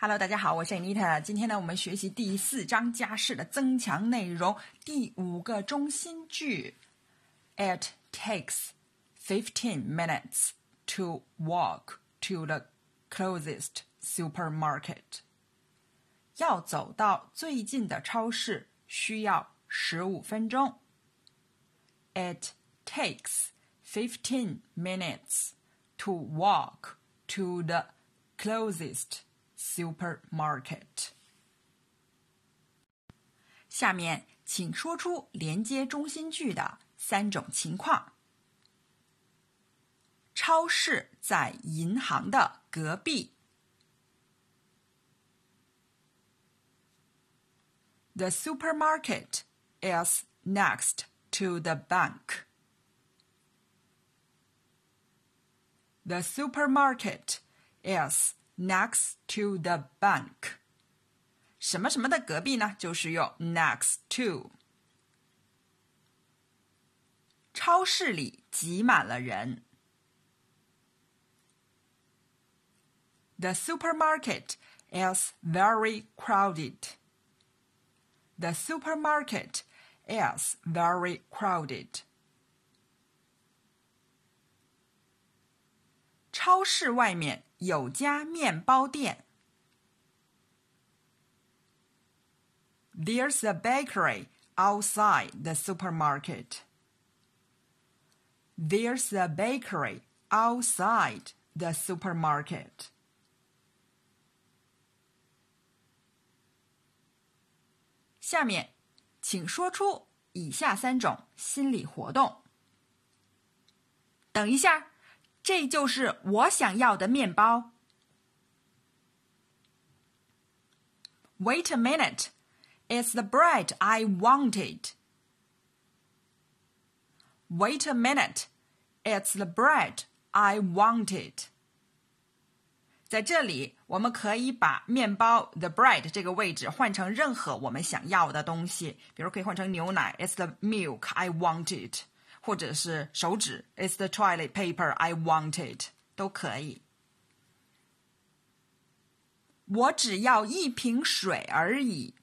Hello，大家好，我是 Anita。今天呢，我们学习第四章家事的增强内容，第五个中心句。It takes fifteen minutes to walk to the closest supermarket. 要走到最近的超市需要十五分钟。It takes fifteen minutes to walk to the closest supermarket。下面，请说出连接中心句的三种情况。超市在银行的隔壁。The supermarket is next to the bank. The supermarket is next to the bank。什么什么的隔壁呢？就是用 next to。超市里挤满了人。The supermarket is very crowded. The supermarket is very crowded. 超市外面 有家面包店。There's a bakery outside the supermarket. There's a bakery outside the supermarket. 这就是我想要的面包。Wait a minute, it's the bread I wanted. Wait a minute, it's the bread I wanted. 在这里，我们可以把面包 the bread 这个位置换成任何我们想要的东西，比如可以换成牛奶，It's the milk I wanted。 或者是手纸，It's the toilet paper I wanted，都可以。我只要一瓶水而已。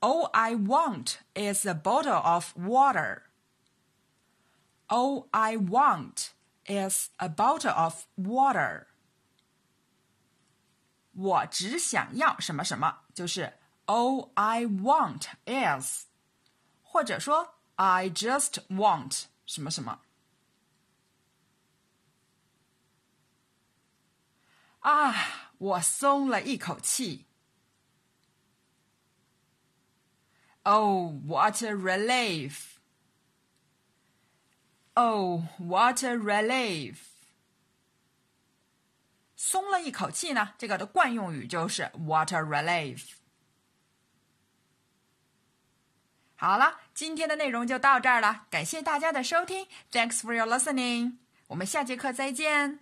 All I want is a bottle of water. All I want is a bottle of water. 我只想要什么什么，就是 All I want is 或者说 I just want 什么什么。啊，我松了一口气。Oh, what a relief! Oh, what a relief! 松了一口气呢，这个的惯用语就是 what a relief。 好了，今天的内容就到这儿了，感谢大家的收听，Thanks for your listening，我们下节课再见。